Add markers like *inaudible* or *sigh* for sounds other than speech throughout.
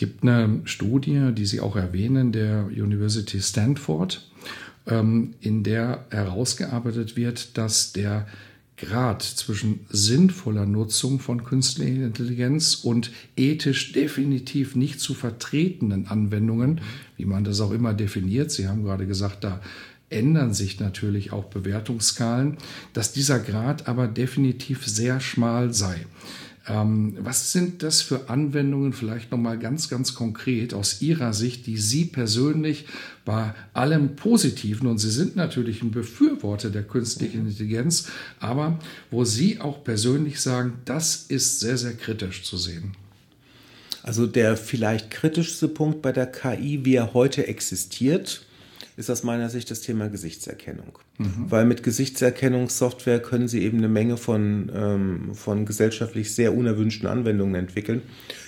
Gibt eine Studie, die Sie auch erwähnen, der University Stanford, ähm, in der herausgearbeitet wird, dass der Grad zwischen sinnvoller Nutzung von künstlicher Intelligenz und ethisch definitiv nicht zu vertretenen Anwendungen, wie man das auch immer definiert, Sie haben gerade gesagt, da ändern sich natürlich auch Bewertungsskalen, dass dieser Grad aber definitiv sehr schmal sei. Ähm, was sind das für Anwendungen, vielleicht nochmal ganz, ganz konkret aus Ihrer Sicht, die Sie persönlich bei allem Positiven, und Sie sind natürlich ein Befürworter der künstlichen Intelligenz, aber wo Sie auch persönlich sagen, das ist sehr, sehr kritisch zu sehen? Also der vielleicht kritischste Punkt bei der KI, wie er heute existiert, ist aus meiner Sicht das Thema Gesichtserkennung. Mhm. Weil mit Gesichtserkennungssoftware können Sie eben eine Menge von, ähm, von gesellschaftlich sehr unerwünschten Anwendungen entwickeln.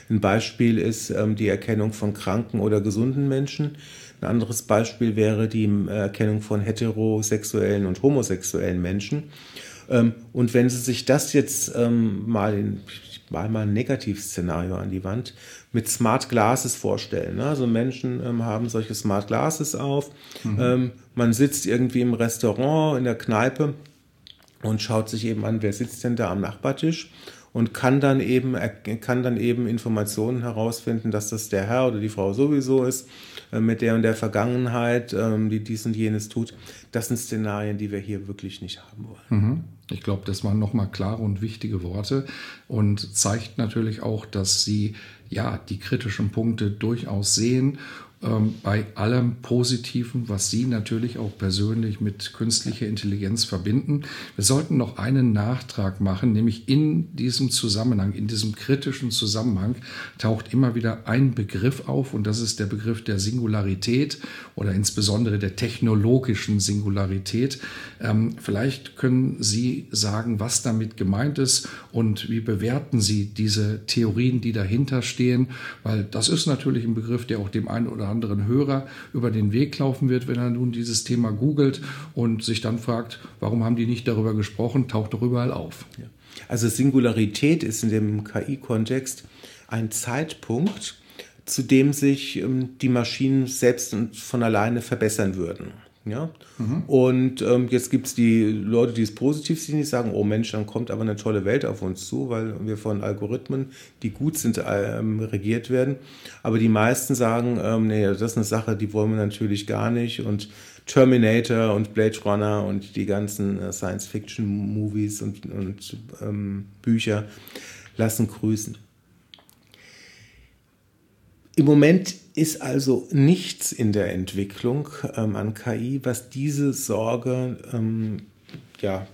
Ein Beispiel ist ähm, die Erkennung von kranken oder gesunden Menschen. Ein anderes Beispiel wäre die äh, Erkennung von heterosexuellen und homosexuellen Menschen. Ähm, und wenn Sie sich das jetzt ähm, mal in, mal ein Negativszenario an die Wand, mit Smart Glasses vorstellen. Ne? Also Menschen ähm, haben solche Smart Glasses auf. Mhm. Ähm, man sitzt irgendwie im Restaurant, in der Kneipe und schaut sich eben an, wer sitzt denn da am Nachbartisch und kann dann eben, kann dann eben Informationen herausfinden, dass das der Herr oder die Frau sowieso ist, äh, mit der und der Vergangenheit, ähm, die dies und jenes tut. Das sind Szenarien, die wir hier wirklich nicht haben wollen. Mhm. Ich glaube, das waren nochmal klare und wichtige Worte und zeigt natürlich auch, dass Sie ja die kritischen Punkte durchaus sehen ähm, bei allem Positiven, was Sie natürlich auch persönlich mit künstlicher Intelligenz verbinden. Wir sollten noch einen Nachtrag machen, nämlich in diesem Zusammenhang, in diesem kritischen Zusammenhang taucht immer wieder ein Begriff auf und das ist der Begriff der Singularität oder insbesondere der technologischen Singularität. Ähm, vielleicht können Sie sagen, was damit gemeint ist und wie bewerten Sie diese Theorien, die dahinter stehen, weil das ist natürlich ein Begriff, der auch dem einen oder anderen Hörer über den Weg laufen wird, wenn er nun dieses Thema googelt und sich dann fragt, warum haben die nicht darüber gesprochen, taucht doch überall auf. Also Singularität ist in dem KI-Kontext ein Zeitpunkt, zu dem sich ähm, die Maschinen selbst und von alleine verbessern würden. Ja? Mhm. Und ähm, jetzt gibt es die Leute, die es positiv sehen, die sagen, oh Mensch, dann kommt aber eine tolle Welt auf uns zu, weil wir von Algorithmen, die gut sind, ähm, regiert werden. Aber die meisten sagen, ähm, nee, das ist eine Sache, die wollen wir natürlich gar nicht. Und Terminator und Blade Runner und die ganzen äh, Science-Fiction-Movies und, und ähm, Bücher lassen grüßen. Im Moment ist also nichts in der Entwicklung ähm, an KI, was diese Sorge ähm, ja,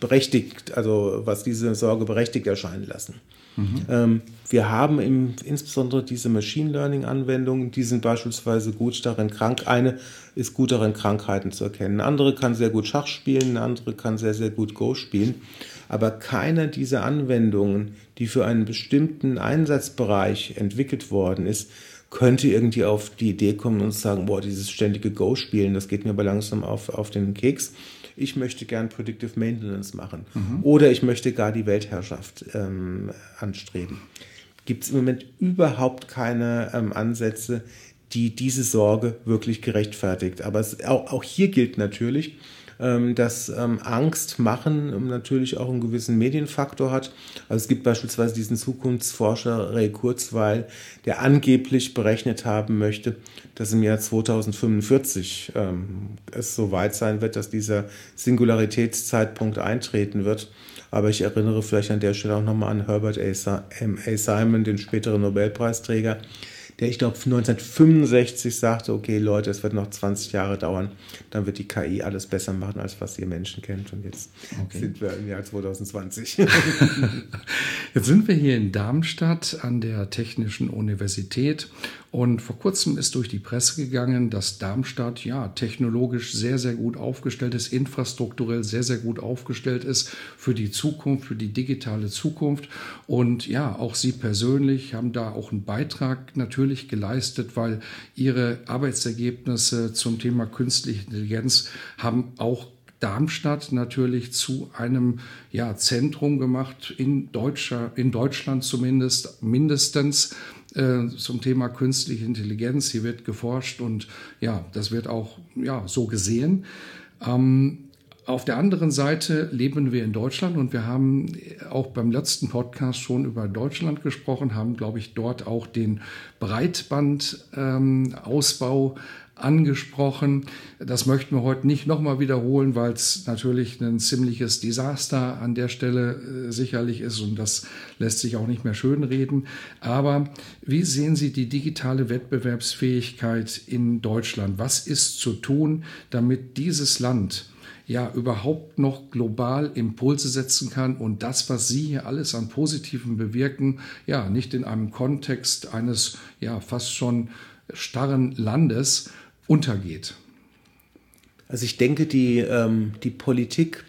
berechtigt, also was diese Sorge berechtigt erscheinen lassen. Mhm. Ähm, wir haben im, insbesondere diese Machine Learning Anwendungen, die sind beispielsweise gut darin, krank. Eine ist gut darin, Krankheiten zu erkennen. Eine andere kann sehr gut Schach spielen, eine andere kann sehr, sehr gut Go spielen. Aber keine dieser Anwendungen, die für einen bestimmten Einsatzbereich entwickelt worden ist, könnte irgendwie auf die Idee kommen und sagen, boah, dieses ständige Go-Spielen, das geht mir aber langsam auf, auf den Keks. Ich möchte gern Predictive Maintenance machen. Mhm. Oder ich möchte gar die Weltherrschaft ähm, anstreben. Gibt es im Moment überhaupt keine ähm, Ansätze, die diese Sorge wirklich gerechtfertigt. Aber es, auch, auch hier gilt natürlich, dass ähm, Angst machen natürlich auch einen gewissen Medienfaktor hat. Also es gibt beispielsweise diesen Zukunftsforscher Ray Kurzweil, der angeblich berechnet haben möchte, dass im Jahr 2045 ähm, es so weit sein wird, dass dieser Singularitätszeitpunkt eintreten wird. Aber ich erinnere vielleicht an der Stelle auch nochmal an Herbert A. Simon, den späteren Nobelpreisträger, der, ich glaube, 1965 sagte, okay, Leute, es wird noch 20 Jahre dauern, dann wird die KI alles besser machen, als was ihr Menschen kennt. Und jetzt okay. sind wir im Jahr 2020. *laughs* jetzt sind wir hier in Darmstadt an der Technischen Universität und vor kurzem ist durch die Presse gegangen, dass Darmstadt ja technologisch sehr, sehr gut aufgestellt ist, infrastrukturell sehr, sehr gut aufgestellt ist für die Zukunft, für die digitale Zukunft. Und ja, auch Sie persönlich haben da auch einen Beitrag natürlich geleistet, weil Ihre Arbeitsergebnisse zum Thema künstliche Intelligenz haben auch Darmstadt natürlich zu einem ja, Zentrum gemacht, in, Deutscher, in Deutschland zumindest, mindestens äh, zum Thema künstliche Intelligenz. Hier wird geforscht und ja, das wird auch ja, so gesehen. Ähm, auf der anderen Seite leben wir in Deutschland und wir haben auch beim letzten Podcast schon über Deutschland gesprochen, haben, glaube ich, dort auch den Breitbandausbau ähm, angesprochen. Das möchten wir heute nicht nochmal wiederholen, weil es natürlich ein ziemliches Desaster an der Stelle äh, sicherlich ist und das lässt sich auch nicht mehr schönreden. Aber wie sehen Sie die digitale Wettbewerbsfähigkeit in Deutschland? Was ist zu tun, damit dieses Land ja überhaupt noch global Impulse setzen kann und das, was Sie hier alles an Positiven bewirken, ja, nicht in einem Kontext eines ja fast schon starren Landes untergeht. Also ich denke, die, ähm, die Politik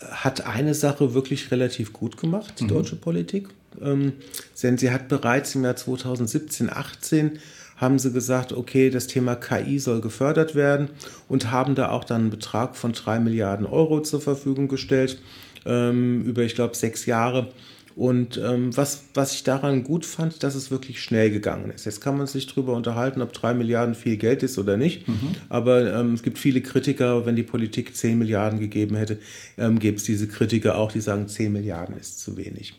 hat eine Sache wirklich relativ gut gemacht, die mhm. deutsche Politik. Ähm, denn sie hat bereits im Jahr 2017, 18 haben sie gesagt, okay, das Thema KI soll gefördert werden und haben da auch dann einen Betrag von drei Milliarden Euro zur Verfügung gestellt ähm, über, ich glaube, sechs Jahre. Und ähm, was, was ich daran gut fand, dass es wirklich schnell gegangen ist. Jetzt kann man sich darüber unterhalten, ob drei Milliarden viel Geld ist oder nicht. Mhm. Aber ähm, es gibt viele Kritiker, wenn die Politik zehn Milliarden gegeben hätte, ähm, gäbe es diese Kritiker auch, die sagen, zehn Milliarden ist zu wenig.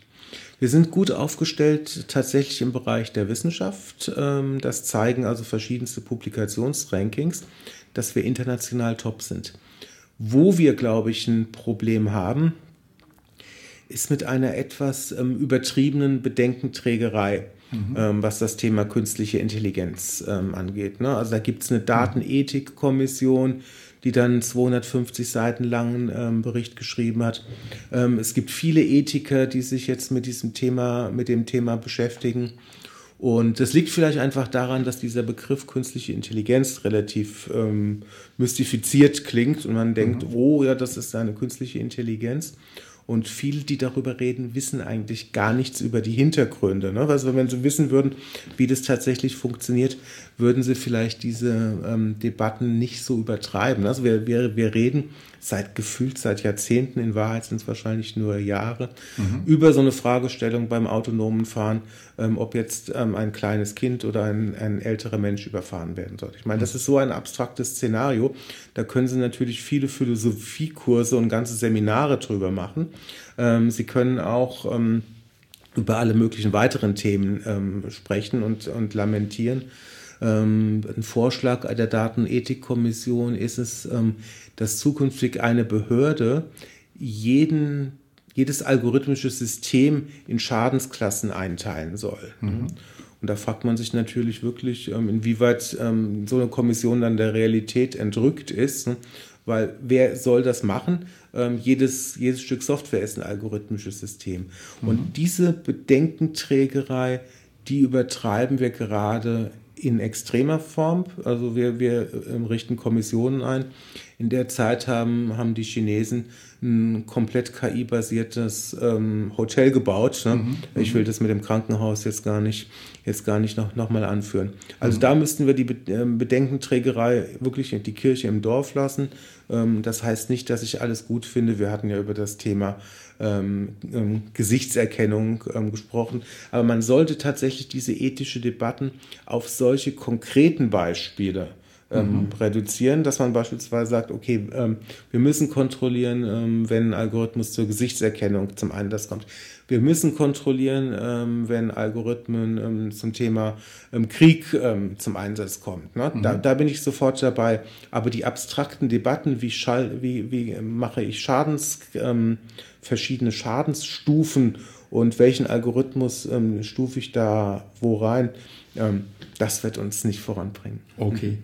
Wir sind gut aufgestellt tatsächlich im Bereich der Wissenschaft. Ähm, das zeigen also verschiedenste Publikationsrankings, dass wir international top sind. Wo wir, glaube ich, ein Problem haben, ist mit einer etwas ähm, übertriebenen Bedenkenträgerei, mhm. ähm, was das Thema künstliche Intelligenz ähm, angeht. Ne? Also da gibt es eine Datenethikkommission, die dann 250 Seiten langen ähm, Bericht geschrieben hat. Ähm, es gibt viele Ethiker, die sich jetzt mit diesem Thema, mit dem Thema beschäftigen. Und das liegt vielleicht einfach daran, dass dieser Begriff künstliche Intelligenz relativ ähm, mystifiziert klingt und man denkt, mhm. oh ja, das ist eine künstliche Intelligenz. Und viele, die darüber reden, wissen eigentlich gar nichts über die Hintergründe. Ne? Also wenn sie wissen würden, wie das tatsächlich funktioniert, würden sie vielleicht diese ähm, Debatten nicht so übertreiben. Also wir, wir, wir reden seit gefühlt seit Jahrzehnten, in Wahrheit sind es wahrscheinlich nur Jahre, mhm. über so eine Fragestellung beim autonomen Fahren, ob jetzt ähm, ein kleines Kind oder ein, ein älterer Mensch überfahren werden soll. Ich meine, das mhm. ist so ein abstraktes Szenario. Da können Sie natürlich viele Philosophiekurse und ganze Seminare drüber machen. Ähm, Sie können auch ähm, über alle möglichen weiteren Themen ähm, sprechen und, und lamentieren. Ähm, ein Vorschlag der Datenethikkommission ist es, ähm, dass zukünftig eine Behörde jeden, jedes algorithmische System in Schadensklassen einteilen soll. Mhm. Und da fragt man sich natürlich wirklich, ähm, inwieweit so eine Kommission dann der Realität entrückt ist. Ne? Weil wer soll das machen? jedes, jedes Stück Software ist ein algorithmisches System. Mhm. Und diese Bedenkenträgerei, die übertreiben wir gerade in extremer Form. Also wir, wir ähm, richten Kommissionen ein. In der Zeit haben, haben die Chinesen ein komplett KI-basiertes ähm, Hotel gebaut. Ne? Mhm. Ich will das mit dem Krankenhaus jetzt gar nicht, jetzt gar nicht noch, noch mal anführen. Also mhm. da müssten wir die ähm, Bedenkenträgerei wirklich die Kirche im Dorf lassen. Ähm, das heißt nicht, dass ich alles gut finde. Wir hatten ja über das Thema ähm, ähm, Gesichtserkennung ähm, gesprochen. Aber man sollte tatsächlich diese ethische Debatten auf solche konkreten Beispiele ähm, mhm. reduzieren, dass man beispielsweise sagt, okay, ähm, wir müssen kontrollieren, ähm, wenn ein Algorithmus zur Gesichtserkennung zum Einsatz kommt. Wir müssen kontrollieren, ähm, wenn Algorithmen ähm, zum Thema ähm, Krieg zum Einsatz kommen. Ne? Mhm. Da, da, bin ich sofort dabei. Aber die abstrakten Debatten, wie, Schall, wie, wie mache ich Schadens verschiedene Schadensstufen und welchen Algorithmus ähm, stufe ich da wo rein, ähm, das wird uns nicht voranbringen. Okay.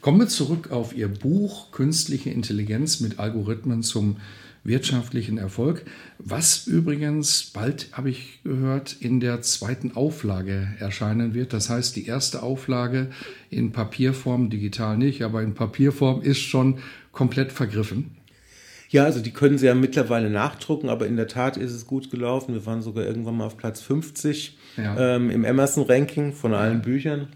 Kommen wir zurück auf Ihr Buch Künstliche Intelligenz mit Algorithmen zum wirtschaftlichen Erfolg, was übrigens bald, habe ich gehört, in der zweiten Auflage erscheinen wird. Das heißt, die erste Auflage in Papierform, digital nicht, aber in Papierform ist schon komplett vergriffen. Ja, also die können sie ja mittlerweile nachdrucken, aber in der Tat ist es gut gelaufen. Wir waren sogar irgendwann mal auf Platz 50 ja. ähm, im Amazon-Ranking von allen ja. Büchern.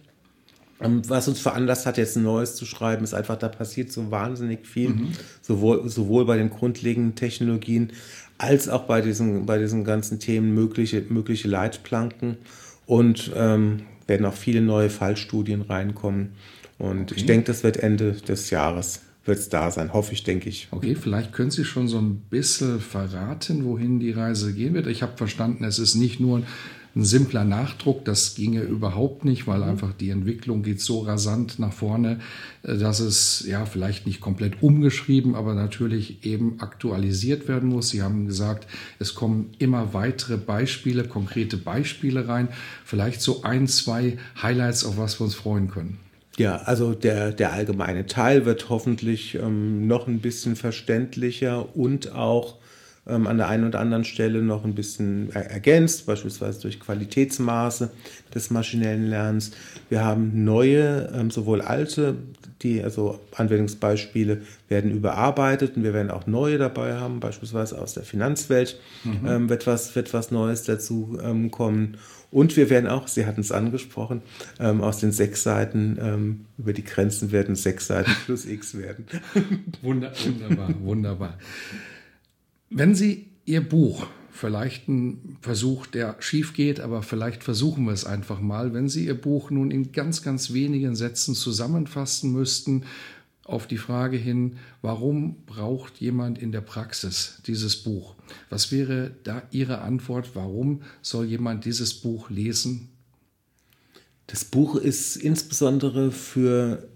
Ähm, was uns veranlasst hat, jetzt ein neues zu schreiben, ist einfach, da passiert so wahnsinnig viel, mhm. sowohl, sowohl bei den grundlegenden Technologien als auch bei diesen, bei diesen ganzen Themen mögliche, mögliche Leitplanken und ähm, werden auch viele neue Fallstudien reinkommen. Und okay. ich denke, das wird Ende des Jahres wird es da sein, hoffe ich, denke ich. Okay, vielleicht können Sie schon so ein bisschen verraten, wohin die Reise gehen wird. Ich habe verstanden, es ist nicht nur ein simpler Nachdruck, das ginge überhaupt nicht, weil mhm. einfach die Entwicklung geht so rasant nach vorne, äh, dass es ja vielleicht nicht komplett umgeschrieben, aber natürlich eben aktualisiert werden muss. Sie haben gesagt, es kommen immer weitere Beispiele, konkrete Beispiele rein. Vielleicht so ein, zwei Highlights, auf was wir uns freuen können. Ja, also der, der allgemeine Teil wird hoffentlich ähm, noch ein bisschen verständlicher und auch ähm, an der einen oder anderen Stelle noch ein bisschen ergänzt, beispielsweise durch Qualitätsmaße des maschinellen Lernens. Wir haben neue, ähm, sowohl alte, die also Anwendungsbeispiele werden überarbeitet und wir werden auch neue dabei haben, beispielsweise aus der Finanzwelt mhm. ähm, wird, was, wird was Neues dazu ähm, kommen. Und wir werden auch, Sie hatten es angesprochen, ähm, aus den sechs Seiten ähm, über die Grenzen werden sechs Seiten plus X werden. *laughs* wunderbar, wunderbar. Wenn Sie Ihr Buch, vielleicht ein Versuch, der schief geht, aber vielleicht versuchen wir es einfach mal, wenn Sie Ihr Buch nun in ganz, ganz wenigen Sätzen zusammenfassen müssten, auf die Frage hin, warum braucht jemand in der Praxis dieses Buch? Was wäre da Ihre Antwort? Warum soll jemand dieses Buch lesen? Das Buch ist insbesondere für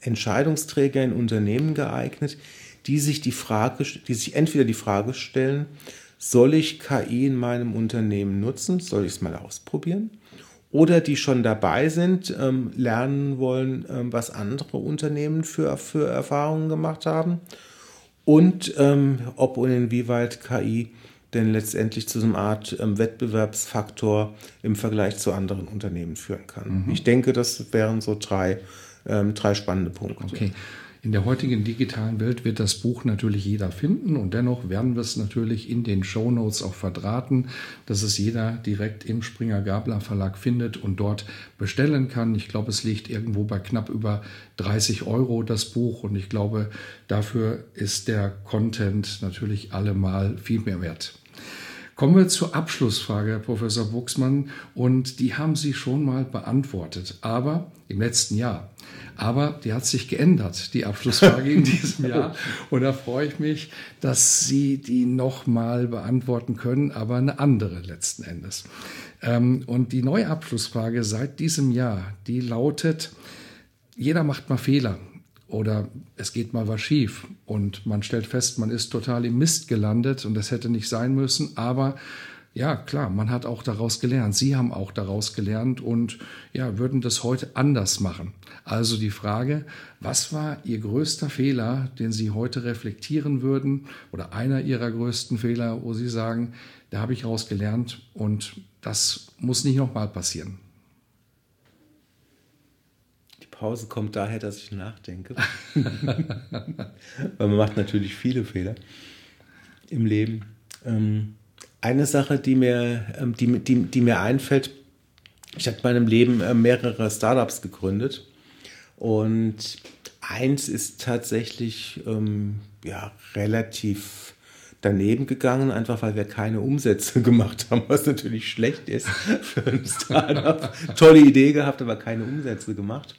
Entscheidungsträger in Unternehmen geeignet, die sich die Frage, die sich entweder die Frage stellen, soll ich KI in meinem Unternehmen nutzen? Soll ich es mal ausprobieren? Oder die schon dabei sind, ähm, lernen wollen, ähm, was andere Unternehmen für, für Erfahrungen gemacht haben. Und ähm, ob und inwieweit KI denn letztendlich zu so einer Art Wettbewerbsfaktor im Vergleich zu anderen Unternehmen führen kann. Mhm. Ich denke, das wären so drei, drei spannende Punkte. Okay. In der heutigen digitalen Welt wird das Buch natürlich jeder finden und dennoch werden wir es natürlich in den Show Notes auch verdrahten, dass es jeder direkt im Springer Gabler Verlag findet und dort bestellen kann. Ich glaube, es liegt irgendwo bei knapp über 30 Euro das Buch und ich glaube, dafür ist der Content natürlich allemal viel mehr wert. Kommen wir zur Abschlussfrage, Herr Professor Buchsmann, und die haben Sie schon mal beantwortet, aber im letzten Jahr. Aber die hat sich geändert, die Abschlussfrage in diesem Jahr. Und da freue ich mich, dass Sie die nochmal beantworten können, aber eine andere letzten Endes. Ähm, und die neue Abschlussfrage seit diesem Jahr, die lautet, jeder macht mal Fehler oder es geht mal was schief und man stellt fest, man ist total im Mist gelandet und das hätte nicht sein müssen, aber ja, klar, man hat auch daraus gelernt. Sie haben auch daraus gelernt und ja, würden das heute anders machen. Also die Frage, was war Ihr größter Fehler, den Sie heute reflektieren würden oder einer Ihrer größten Fehler, wo Sie sagen, da habe ich daraus gelernt und das muss nicht nochmal passieren? Pause kommt daher, dass ich nachdenke. *laughs* Weil man macht natürlich viele Fehler im Leben. Ähm eine Sache, die mir, ähm, die, die, die mir einfällt, ich habe in meinem Leben äh, mehrere Startups gegründet und eins ist tatsächlich ähm, ja, relativ daneben gegangen, einfach weil wir keine Umsätze *laughs* gemacht haben, was natürlich schlecht ist für ein Startup. Tolle Idee gehabt, aber keine Umsätze gemacht.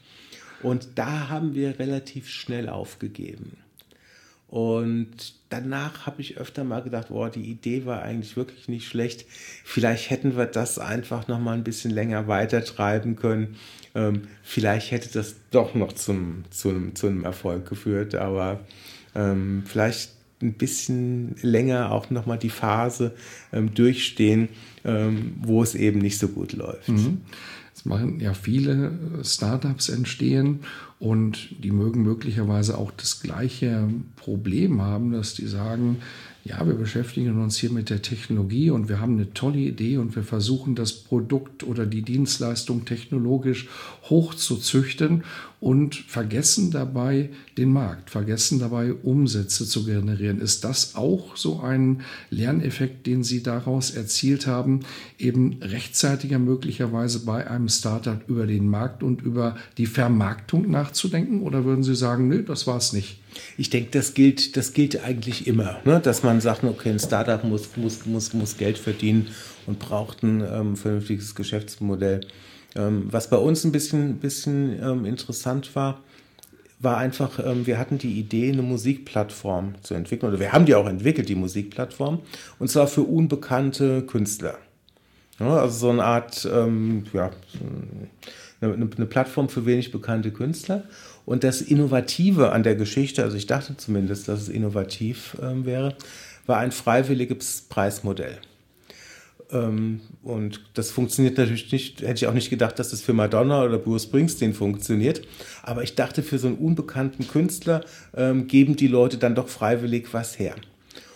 Und da haben wir relativ schnell aufgegeben. Und danach habe ich öfter mal gedacht, boah, die Idee war eigentlich wirklich nicht schlecht. Vielleicht hätten wir das einfach noch mal ein bisschen länger weitertreiben können. Ähm, vielleicht hätte das doch noch zum, zum, zu einem Erfolg geführt, aber ähm, vielleicht ein bisschen länger auch nochmal die Phase ähm, durchstehen, ähm, wo es eben nicht so gut läuft. Mhm. Es machen ja viele Startups entstehen und die mögen möglicherweise auch das gleiche Problem haben, dass die sagen, ja, wir beschäftigen uns hier mit der Technologie und wir haben eine tolle Idee und wir versuchen das Produkt oder die Dienstleistung technologisch hochzuzüchten und vergessen dabei den Markt, vergessen dabei Umsätze zu generieren. Ist das auch so ein Lerneffekt, den Sie daraus erzielt haben, eben rechtzeitiger möglicherweise bei einem Startup über den Markt und über die Vermarktung nachzudenken? Oder würden Sie sagen, nö, das war es nicht? Ich denke, das gilt, das gilt eigentlich immer, ne? dass man sagt, okay, ein Startup muss, muss, muss, muss Geld verdienen und braucht ein ähm, vernünftiges Geschäftsmodell. Ähm, was bei uns ein bisschen, bisschen ähm, interessant war, war einfach, ähm, wir hatten die Idee, eine Musikplattform zu entwickeln, oder wir haben die auch entwickelt, die Musikplattform, und zwar für unbekannte Künstler. Ja, also so eine Art, ähm, ja, eine, eine Plattform für wenig bekannte Künstler. Und das Innovative an der Geschichte, also ich dachte zumindest, dass es innovativ ähm, wäre, war ein freiwilliges Preismodell. Ähm, und das funktioniert natürlich nicht, hätte ich auch nicht gedacht, dass das für Madonna oder Bruce Springsteen funktioniert. Aber ich dachte, für so einen unbekannten Künstler ähm, geben die Leute dann doch freiwillig was her.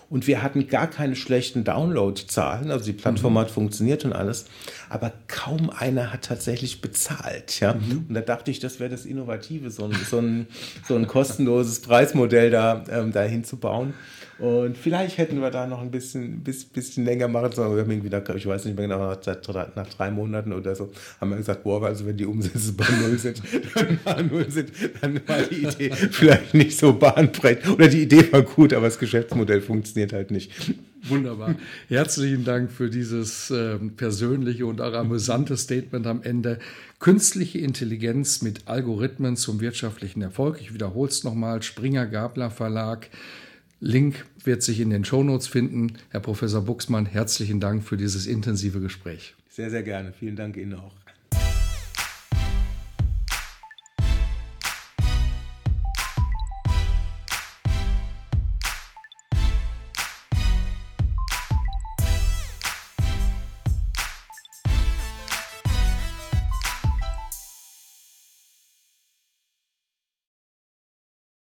Und wir hatten gar keine schlechten Download-Zahlen. Also die Plattform mhm. hat funktioniert und alles. Aber kaum einer hat tatsächlich bezahlt. Ja? Mhm. Und da dachte ich, das wäre das Innovative, so ein, so ein, so ein kostenloses Preismodell da, ähm, da hinzubauen. Und vielleicht hätten wir da noch ein bisschen, bisschen, bisschen länger machen sollen. Wir haben irgendwie, da, ich weiß nicht mehr genau, nach, nach drei Monaten oder so, haben wir gesagt, boah, also wenn die Umsätze bei Null sind, dann, Null sind, dann war die Idee vielleicht nicht so bahnbrechend. Oder die Idee war gut, aber das Geschäftsmodell funktioniert halt nicht. Wunderbar. Herzlichen Dank für dieses äh, persönliche und auch amüsante Statement am Ende. Künstliche Intelligenz mit Algorithmen zum wirtschaftlichen Erfolg. Ich wiederhole es nochmal. Springer Gabler Verlag. Link wird sich in den Shownotes finden. Herr Professor Buxmann, herzlichen Dank für dieses intensive Gespräch. Sehr, sehr gerne. Vielen Dank Ihnen auch.